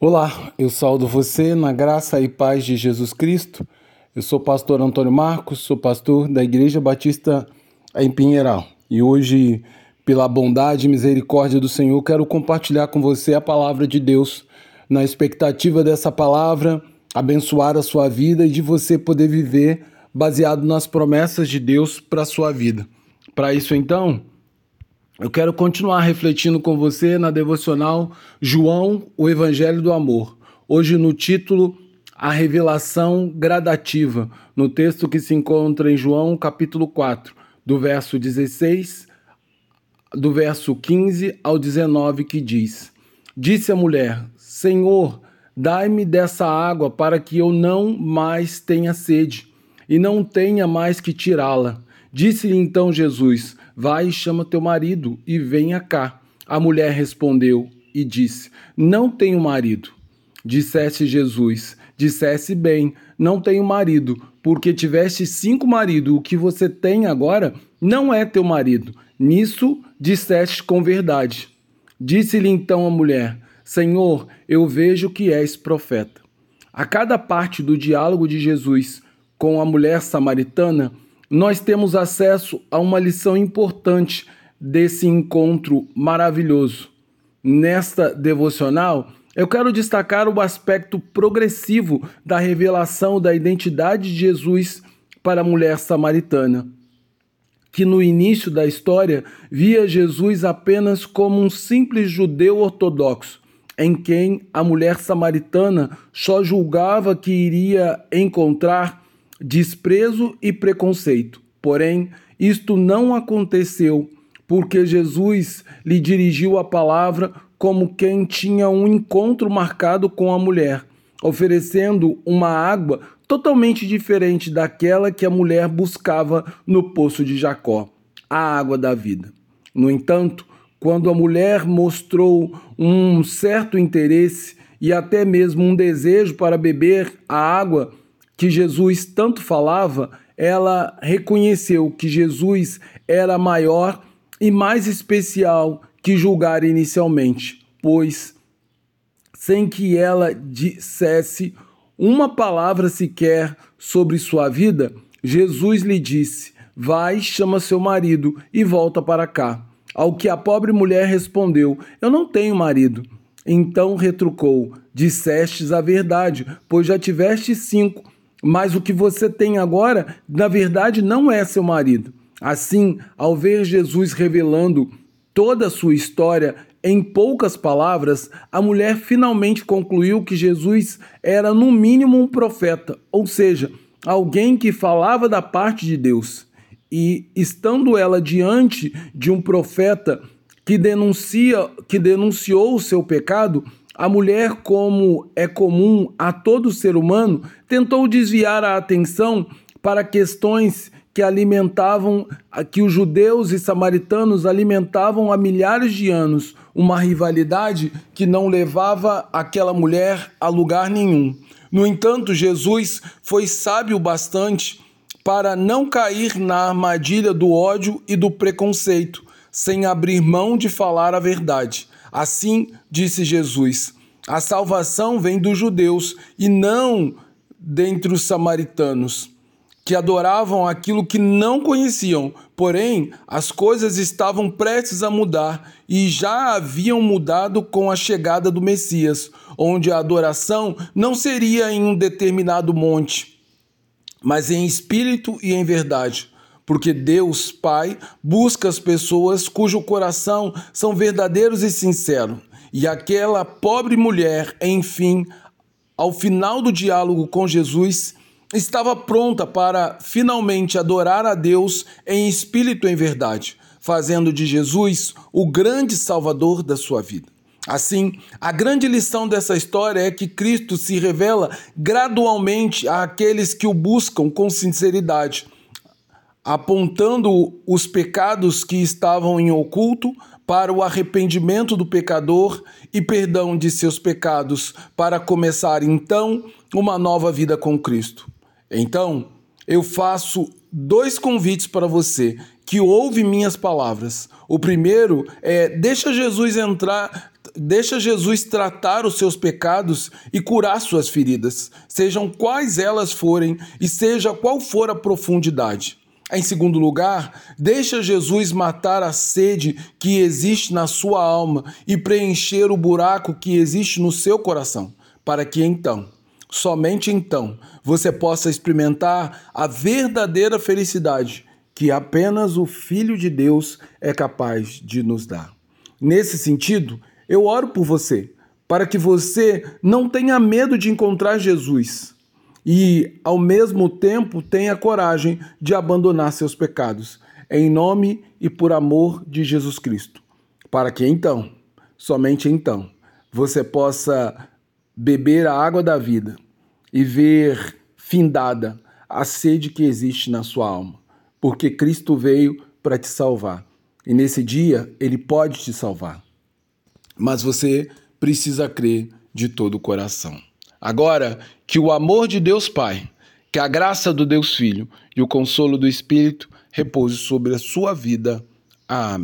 Olá, eu saúdo você na graça e paz de Jesus Cristo. Eu sou pastor Antônio Marcos, sou pastor da Igreja Batista em Pinheiral. E hoje, pela bondade e misericórdia do Senhor, quero compartilhar com você a palavra de Deus, na expectativa dessa palavra abençoar a sua vida e de você poder viver baseado nas promessas de Deus para a sua vida. Para isso, então, eu quero continuar refletindo com você na devocional João, o Evangelho do Amor. Hoje no título A Revelação Gradativa, no texto que se encontra em João, capítulo 4, do verso 16, do verso 15 ao 19, que diz: Disse a mulher: Senhor, dai-me dessa água para que eu não mais tenha sede e não tenha mais que tirá-la. Disse-lhe então Jesus: Vai e chama teu marido e venha cá. A mulher respondeu e disse: Não tenho marido. Disseste Jesus: Dissesse bem, não tenho marido, porque tiveste cinco maridos. O que você tem agora não é teu marido. Nisso disseste com verdade. Disse-lhe então a mulher: Senhor, eu vejo que és profeta. A cada parte do diálogo de Jesus com a mulher samaritana, nós temos acesso a uma lição importante desse encontro maravilhoso. Nesta devocional, eu quero destacar o aspecto progressivo da revelação da identidade de Jesus para a mulher samaritana, que no início da história via Jesus apenas como um simples judeu ortodoxo, em quem a mulher samaritana só julgava que iria encontrar desprezo e preconceito. Porém, isto não aconteceu porque Jesus lhe dirigiu a palavra como quem tinha um encontro marcado com a mulher, oferecendo uma água totalmente diferente daquela que a mulher buscava no poço de Jacó, a água da vida. No entanto, quando a mulher mostrou um certo interesse e até mesmo um desejo para beber a água que Jesus tanto falava, ela reconheceu que Jesus era maior e mais especial que julgar inicialmente, pois, sem que ela dissesse uma palavra sequer sobre sua vida, Jesus lhe disse: Vai, chama seu marido e volta para cá. Ao que a pobre mulher respondeu: Eu não tenho marido. Então retrucou: Dissestes a verdade, pois já tiveste cinco mas o que você tem agora, na verdade, não é seu marido. Assim, ao ver Jesus revelando toda a sua história em poucas palavras, a mulher finalmente concluiu que Jesus era, no mínimo, um profeta, ou seja, alguém que falava da parte de Deus. E estando ela diante de um profeta que denuncia, que denunciou o seu pecado, a mulher, como é comum a todo ser humano, tentou desviar a atenção para questões que alimentavam, que os judeus e samaritanos alimentavam há milhares de anos, uma rivalidade que não levava aquela mulher a lugar nenhum. No entanto, Jesus foi sábio bastante para não cair na armadilha do ódio e do preconceito, sem abrir mão de falar a verdade. Assim disse Jesus: a salvação vem dos judeus e não dentre os samaritanos, que adoravam aquilo que não conheciam. Porém, as coisas estavam prestes a mudar e já haviam mudado com a chegada do Messias, onde a adoração não seria em um determinado monte, mas em espírito e em verdade porque Deus Pai busca as pessoas cujo coração são verdadeiros e sinceros. E aquela pobre mulher, enfim, ao final do diálogo com Jesus, estava pronta para finalmente adorar a Deus em espírito e em verdade, fazendo de Jesus o grande salvador da sua vida. Assim, a grande lição dessa história é que Cristo se revela gradualmente àqueles que o buscam com sinceridade apontando os pecados que estavam em oculto para o arrependimento do pecador e perdão de seus pecados, para começar então uma nova vida com Cristo. Então, eu faço dois convites para você que ouve minhas palavras. O primeiro é: deixa Jesus entrar deixa Jesus tratar os seus pecados e curar suas feridas, sejam quais elas forem e seja qual for a profundidade. Em segundo lugar, deixa Jesus matar a sede que existe na sua alma e preencher o buraco que existe no seu coração, para que então, somente então, você possa experimentar a verdadeira felicidade que apenas o Filho de Deus é capaz de nos dar. Nesse sentido, eu oro por você, para que você não tenha medo de encontrar Jesus e, ao mesmo tempo, tenha coragem de abandonar seus pecados, em nome e por amor de Jesus Cristo, para que então, somente então, você possa beber a água da vida e ver findada a sede que existe na sua alma, porque Cristo veio para te salvar. E nesse dia ele pode te salvar. Mas você precisa crer de todo o coração. Agora, que o amor de Deus Pai, que a graça do Deus Filho e o consolo do Espírito repouse sobre a sua vida. Amém.